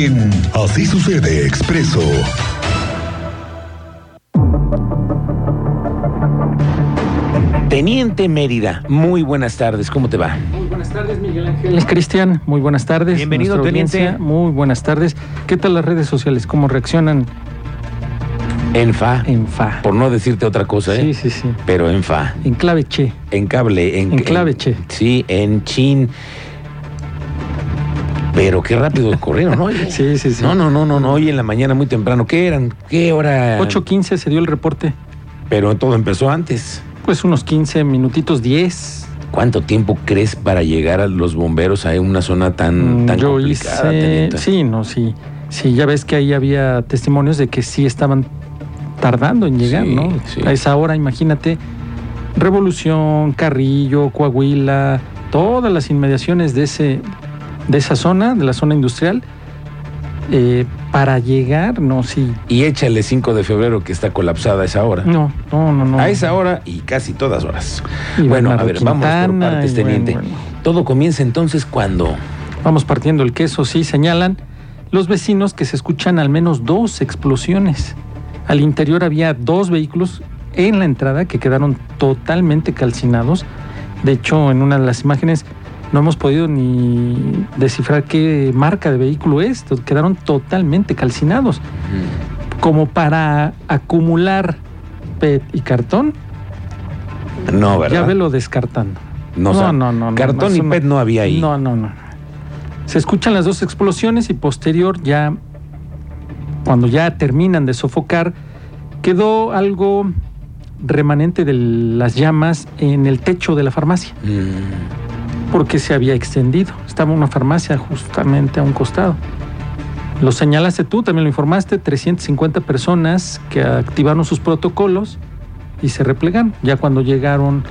En Así sucede expreso. Teniente Mérida, muy buenas tardes, ¿cómo te va? Muy buenas tardes, Miguel Ángel. Cristian, muy buenas tardes. Bienvenido, Nuestra teniente. audiencia, Muy buenas tardes. ¿Qué tal las redes sociales? ¿Cómo reaccionan En fa, en fa? por no decirte otra cosa, ¿eh? Sí, sí, sí. Pero en fa, En clave che. en cable, en, En clave, che. Sí, en chin. Pero qué rápido corrieron, ¿no? Sí, sí, sí. No, no, no, no, no, hoy en la mañana muy temprano. ¿Qué eran? ¿Qué hora? 8.15 se dio el reporte. Pero todo empezó antes. Pues unos 15 minutitos, 10. ¿Cuánto tiempo crees para llegar a los bomberos a una zona tan, Mm, tan Yo complicada? hice... teniente? Sí, no, sí. Sí, ya ves que ahí había testimonios de que sí estaban tardando en llegar, Sí, ¿no? sí. A esa hora, imagínate, Revolución, Carrillo, Coahuila, todas las inmediaciones de ese de esa zona, de la zona industrial, eh, para llegar, no, sí. Y échale 5 de febrero que está colapsada a esa hora. No, no, no, no. A esa hora y casi todas horas. Y bueno, a ver, vamos por Quintana, partes, bueno, teniente. bueno. Todo comienza entonces cuando. Vamos partiendo el queso, sí, señalan los vecinos que se escuchan al menos dos explosiones. Al interior había dos vehículos en la entrada que quedaron totalmente calcinados. De hecho, en una de las imágenes no hemos podido ni descifrar qué marca de vehículo es. Quedaron totalmente calcinados. Como para acumular PET y cartón, No, ¿verdad? ya velo descartando. No, o sea, Cartón y no. PET no había ahí. No, no, no. Se escuchan las dos explosiones y posterior ya, cuando ya terminan de sofocar, quedó algo remanente de las llamas en el techo de la farmacia, Mm, porque se había extendido. Estaba una farmacia justamente a un costado. Lo señalaste tú, también lo informaste, 350 personas que activaron sus protocolos y se replegaron. Ya cuando llegaron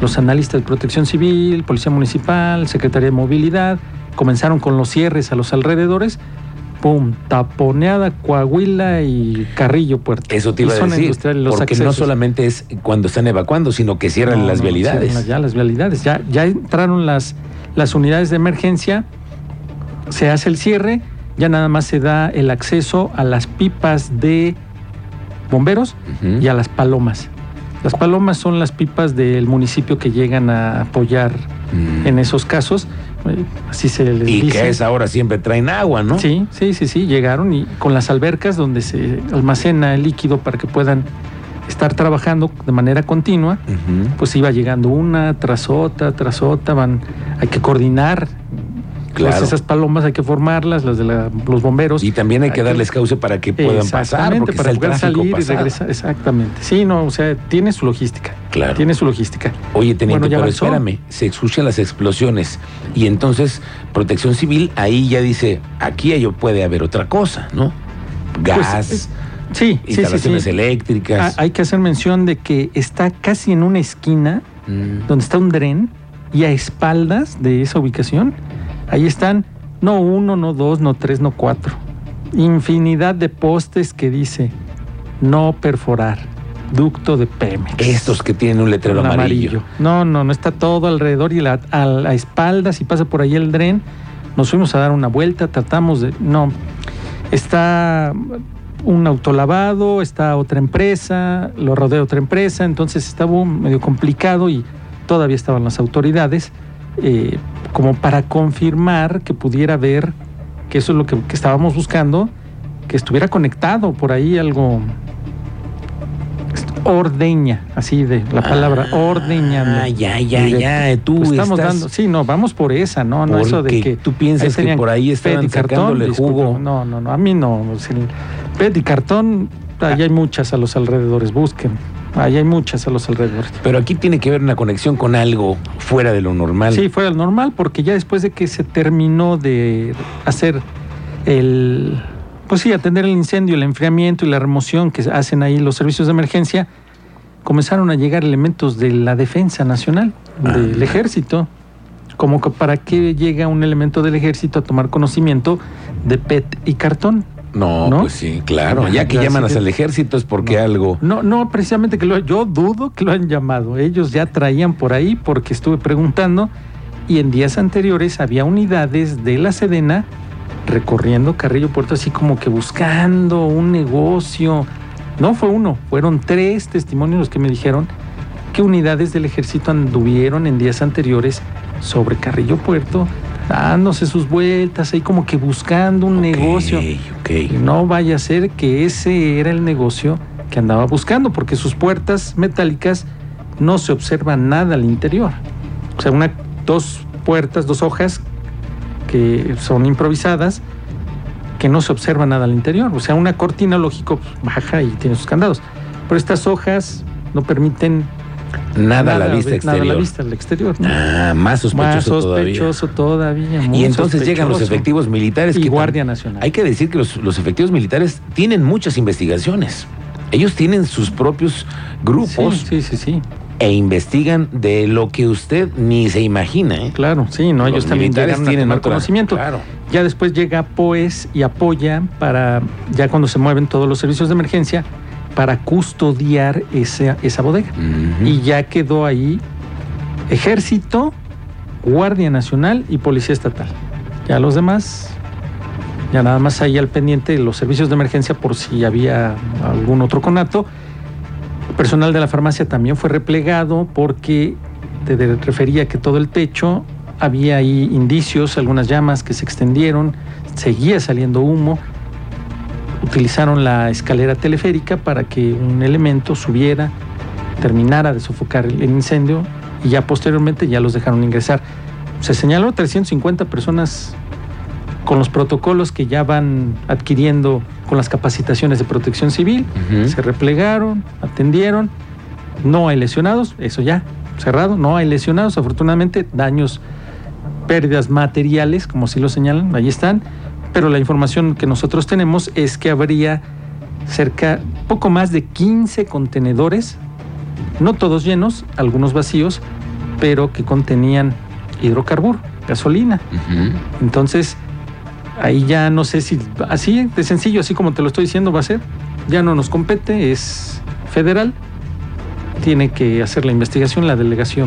los analistas de protección civil, policía municipal, secretaría de movilidad, comenzaron con los cierres a los alrededores, ¡pum! Taponeada, Coahuila y Carrillo Puerto. Eso te iba Y a decir. los porque no solamente es cuando están evacuando, sino que cierran No, las no, vialidades. cierran Ya las vialidades. Ya, ya entraron las, las unidades de emergencia, se hace el cierre, ya nada más se da el acceso a las pipas de bomberos y a las palomas. Las palomas son las pipas del municipio que llegan a apoyar Mm. en esos casos. Así se les Y dice. que a esa hora siempre traen agua, ¿no? Sí, sí, sí, sí, llegaron y con las albercas donde se almacena el líquido para que puedan estar trabajando de manera continua, pues iba llegando una tras otra, tras otra, van, hay que coordinar. Claro. Esas palomas hay que formarlas, las de la- los bomberos. Y también hay que darles cauce para que puedan pasar, porque para poder tráfico salir y pasado. regresar. Exactamente. Sí, no, o sea, tiene su logística. Claro. Tiene su logística. Oye, teniente, Bueno, pero espérame, se escuchan las explosiones y entonces Protección Civil ahí ya dice, aquí ello puede haber otra cosa, ¿no? Gas, Pues, eh, Sí, sí, sí, instalaciones sí. eléctricas. Ah, Hay que hacer mención de que está casi en una esquina Mm. donde está un dren y a espaldas de esa ubicación, ahí están no uno, no dos, no tres, no cuatro. Infinidad de postes que dice no perforar, ducto de Pemex. Estos que tienen un letrero amarillo. No, no, no está todo alrededor y la- a, la espalda, si pasa por ahí el dren, nos fuimos a dar una vuelta, tratamos de... No, está un autolavado, está otra empresa, lo rodea otra empresa, entonces estaba medio complicado y todavía estaban las autoridades eh, como para confirmar que pudiera haber, que eso es lo que, que estábamos buscando, que estuviera conectado por ahí algo ordeña, así de la palabra ordeñando. Ah, ya, ya, de- ya. Tú Pues estamos estás... dando, sí, no, vamos por esa, no, no eso de que tú piensas que por ahí estaban y cartón, sacándole disculpa, jugo. No, no, no, a mí no. el PET y cartón, ahí hay muchas a los alrededores, busquen. Ahí hay muchas a los alrededores. Pero aquí tiene que haber una conexión con algo fuera de lo normal. Sí, fue al normal, porque ya después de que se terminó de hacer el, pues sí, atender el incendio, el enfriamiento y la remoción que hacen ahí los servicios de emergencia, comenzaron a llegar elementos de la defensa nacional, del Ah. ejército. Como que para qué llega un elemento del ejército a tomar conocimiento de PET y cartón. No, ¿No? pues sí, claro. Ya, que llaman que- el ejército es porque No. algo. No, no, precisamente que lo, yo dudo que lo han llamado. Ellos ya traían por ahí porque estuve preguntando y en días anteriores había unidades de la Sedena recorriendo Carrillo Puerto así como que buscando un negocio. No fue uno, fueron tres testimonios los que me dijeron que unidades del ejército anduvieron en días anteriores sobre Carrillo Puerto, dándose sus vueltas ahí como que buscando un Ok, negocio. ok. Y no vaya a ser que ese era el negocio que andaba buscando, porque sus puertas metálicas no se observa nada al interior. O sea, una, dos puertas, dos hojas que son improvisadas, que no se observa nada al interior. O sea, una cortina, lógico, pues, baja y tiene sus candados. Pero estas hojas no permiten Nada, a la vista nada exterior. a la vista al exterior. ¿no? Ah, más sospechoso, Más todavía. sospechoso todavía. muy Y entonces llegan los efectivos militares. Y que Guardia Nacional. Hay que decir que los, los efectivos militares tienen muchas investigaciones. Ellos tienen sus propios grupos Sí, sí, sí, sí. e investigan de lo que usted ni se imagina. ¿eh? Claro, sí, no, Los ellos también militares tienen otra- conocimiento. claro. Ya después llega POES y apoya para, ya cuando se mueven todos los servicios de emergencia, para custodiar esa, esa bodega. Y ya quedó ahí Ejército, Guardia Nacional y Policía Estatal. Ya los demás, ya nada más ahí al pendiente de los servicios de emergencia por si había algún otro conato. Personal de la farmacia también fue replegado porque te refería que todo el techo había ahí indicios, algunas llamas que se extendieron, seguía saliendo humo. Utilizaron la escalera teleférica para que un elemento subiera, terminara de sofocar el incendio y ya posteriormente ya los dejaron ingresar. Se señaló 350 personas con los protocolos que ya van adquiriendo con las capacitaciones de protección civil. Se replegaron, atendieron. No hay lesionados, eso ya, cerrado. No hay lesionados, afortunadamente, daños, pérdidas materiales, como sí lo señalan, ahí están. Pero la información que nosotros tenemos es que habría cerca, poco más de 15 contenedores, no todos llenos, algunos vacíos, pero que contenían hidrocarburo, gasolina. Entonces, ahí ya no sé si así de sencillo, así como te lo estoy diciendo, va a ser. Ya no nos compete, es federal. Tiene que hacer la investigación la delegación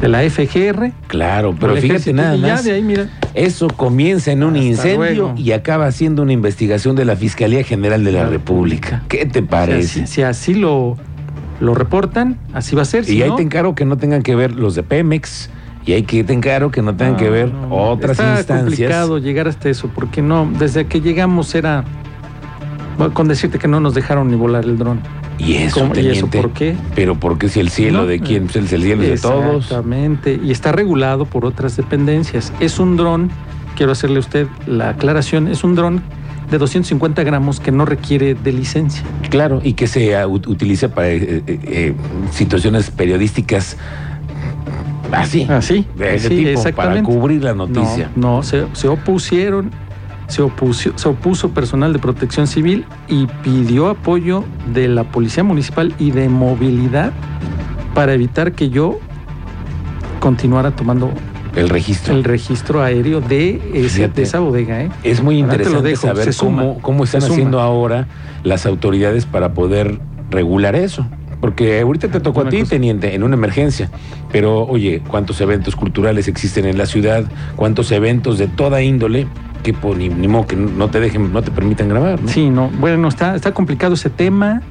de la FGR. Claro, pero fíjate nada más. de ahí, mira, Eso comienza en un Hasta incendio luego. y acaba siendo una investigación de la Fiscalía General de la República. ¿Qué te parece? si así lo, lo reportan, así va a ser. y si ahí no, te encargo que no tengan que ver los de Pemex. Y hay que te encargo que no tengan que ver no, otras Está instancias. complicado llegar hasta eso, porque no, desde que llegamos era con decirte que no nos dejaron ni volar el dron. Y eso, ¿Cómo? ¿Y eso teniente. por qué? Pero porque si el cielo No, de quién, pues el cielo es de todos. Exactamente, y está regulado por otras dependencias. Es un dron, quiero hacerle a usted la aclaración, es un dron de 250 gramos que no requiere de licencia. Claro, y que se ut- utiliza para eh, eh, eh, situaciones periodísticas así, Así, de ese sí, tipo, para cubrir la noticia. No, no, se, se opusieron, se, opuso, se opuso personal de protección civil y pidió apoyo de la Policía Municipal y de movilidad para evitar que yo continuara tomando El registro. el registro aéreo de, ese- de esa bodega. ¿eh? Es muy lo interesante dejo, saber cómo, cómo están haciendo ahora las autoridades para poder regular eso. Porque ahorita te tocó a ti, teniente, en una emergencia. Pero, oye, ¿cuántos eventos culturales existen en la ciudad? ¿Cuántos eventos de toda índole que pues, ni, ni modo que no te dejen, no te permitan grabar? ¿no? Sí, no, bueno, está, está complicado ese tema.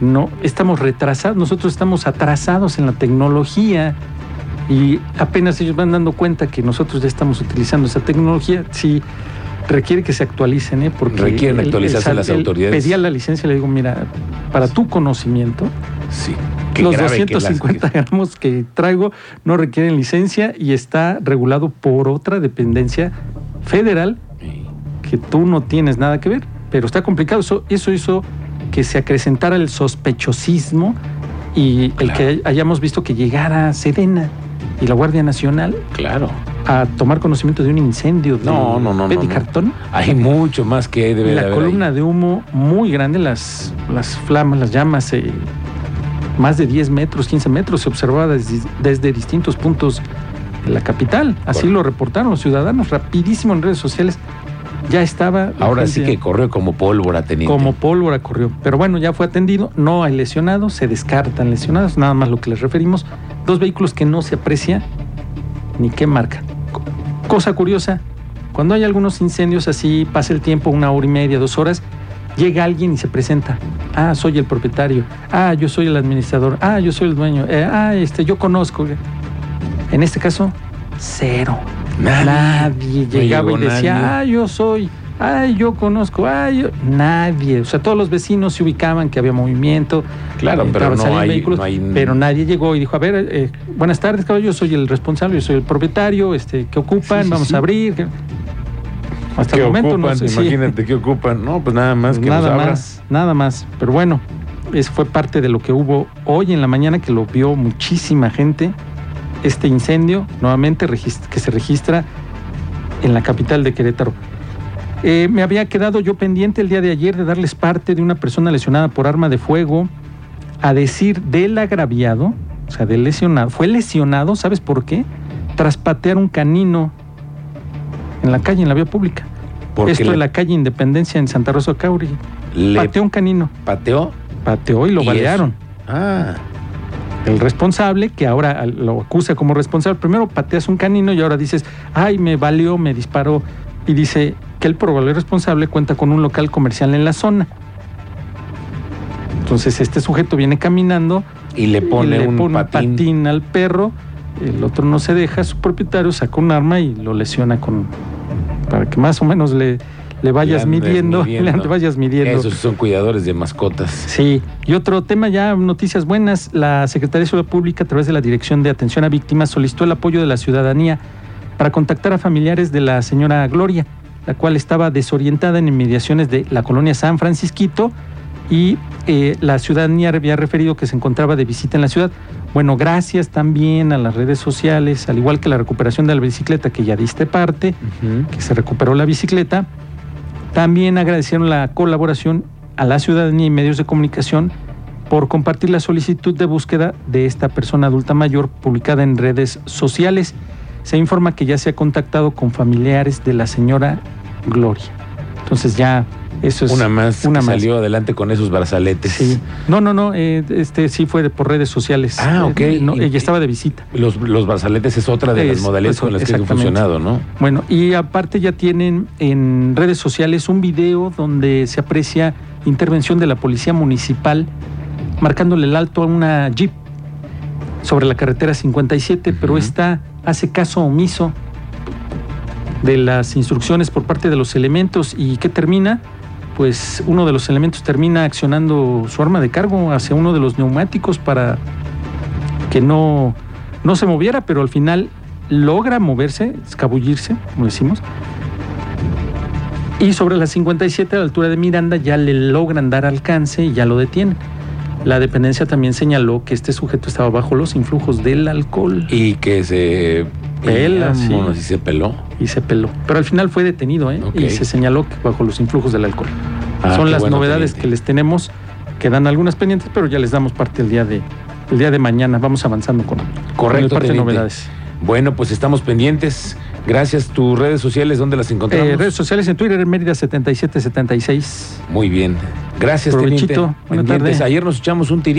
No, estamos retrasados, nosotros estamos atrasados en la tecnología y apenas ellos van dando cuenta que nosotros ya estamos utilizando esa tecnología. Sí, requiere que se actualicen, ¿eh? Porque Requieren actualizarse las autoridades. Pedía la licencia, le digo, mira, para tu conocimiento, Sí. Qué los grave que las- 250 gramos que traigo no requieren licencia y está regulado por otra dependencia federal que tú no tienes nada que ver, pero está complicado. Eso, eso hizo que se acrecentara el sospechosismo y el que hayamos visto que llegara Sedena y la Guardia Nacional Claro. a tomar conocimiento de un incendio de No, no, no, no, Peticartón. Hay mucho más que Y debe de la haber columna ahí. de humo muy grande, las, las flamas, las llamas, eh, más de 10 metros, 15 metros, se observaba desde, desde distintos puntos la capital. Así lo reportaron los ciudadanos, rapidísimo en redes sociales. Ya estaba. Ahora sí que corrió como pólvora, teniente. como pólvora corrió. Pero bueno, ya fue atendido, no hay lesionados, se descartan lesionados, nada más lo que les referimos. Dos vehículos que no se aprecia ni qué marca. Co- Cosa curiosa, Cuando hay algunos incendios así, pasa el tiempo, una hora y media, dos horas, llega alguien y se presenta. Ah, soy el propietario. Ah, yo soy el administrador. Ah, yo soy el dueño. Eh, ah, este, yo conozco. En este caso, cero. Nadie. Llegaba y decía, nadie. ah, yo soy. Ay, yo conozco, ay, yo... nadie. O sea, todos los vecinos se ubicaban que había movimiento. Claro, pero no hay- vehículos, no hay- Pero nadie llegó y dijo, a ver, eh, buenas tardes, caballo, yo soy el responsable, yo soy el propietario, este, ¿qué ocupan? Sí, sí, Vamos sí. a abrir. ¿Qué- Hasta ¿Qué el momento ocupan? no sé Imagínate qué ocupan. No, pues nada más que nada nos más, nada más. Pero bueno, eso fue parte de lo que hubo hoy en la mañana, que lo vio muchísima gente. Este incendio, nuevamente, que se registra en la capital de Querétaro. Eh, me había quedado yo pendiente el día de ayer de darles parte de una persona lesionada por arma de fuego, a decir del agraviado, o sea, del lesionado. Fue lesionado, ¿sabes por qué? Tras patear un canino en la calle, en la vía pública. Porque Esto le, en la calle Independencia en Santa Rosa Cauri. le Pateó un canino, pateó. pateó y lo ¿Y balearon. Ah, El responsable, que ahora lo acusa como responsable, primero pateas un canino y ahora dices, ay, me valió, me disparó. Y dice que el probable responsable cuenta con un local comercial en la zona. Entonces este sujeto viene caminando y le pone, y le un, pone patín. un patín al perro, el otro no se deja, su propietario saca un arma y lo lesiona con para que más o menos le, le vayas midiendo. le vayas midiendo. Esos son cuidadores de mascotas. Sí, y otro tema ya, noticias buenas, la Secretaría de Seguridad Pública a través de la Dirección de Atención a Víctimas solicitó el apoyo de la ciudadanía para contactar a familiares de la señora Gloria, la cual estaba desorientada en inmediaciones de la colonia San Francisquito y eh, la ciudadanía había referido que se encontraba de visita en la ciudad. Bueno, gracias también a las redes sociales, al igual que la recuperación de la bicicleta que ya diste parte, que se recuperó la bicicleta. También agradecieron la colaboración a la ciudadanía y medios de comunicación por compartir la solicitud de búsqueda de esta persona adulta mayor publicada en redes sociales. Se informa que ya se ha contactado con familiares de la señora Gloria. Entonces ya eso es Una más una que más. salió adelante con esos brazaletes. Sí. No, no, no, eh, este sí fue por redes sociales. Ah, ok. Eh, no, ella estaba de visita. Los, los brazaletes es otra de las Es- modalidades con las que han funcionado, ¿no? Bueno, y aparte ya tienen en redes sociales un video donde se aprecia intervención de la policía municipal marcándole el alto a una jeep sobre la carretera 57, pero esta hace caso omiso de las instrucciones por parte de los elementos y ¿qué termina? Pues uno de los elementos termina accionando su arma de cargo hacia uno de los neumáticos para que no, no se moviera, pero al final logra moverse, escabullirse, como decimos. Y sobre la 57 a la altura de Miranda ya le logran dar alcance y ya lo detienen. La dependencia también señaló que este sujeto estaba bajo los influjos del alcohol Y que se Pela, sí. Y se peló. Y se peló. Pero al final fue detenido ¿eh? Y se señaló que bajo los influjos del alcohol. Ah, Son las bueno, novedades teniente. que les tenemos. Quedan algunas pendientes, pero ya les damos parte el día de, el día de mañana. Vamos avanzando con, Correcto, parte de novedades. Bueno, pues estamos pendientes. Gracias. ¿Tus redes sociales dónde las encontramos? Eh, redes sociales en Twitter, en Mérida 7776. Muy bien. Gracias, Provechito. teniente. Buena Pendientes. tarde. Ayer nos echamos un tirito.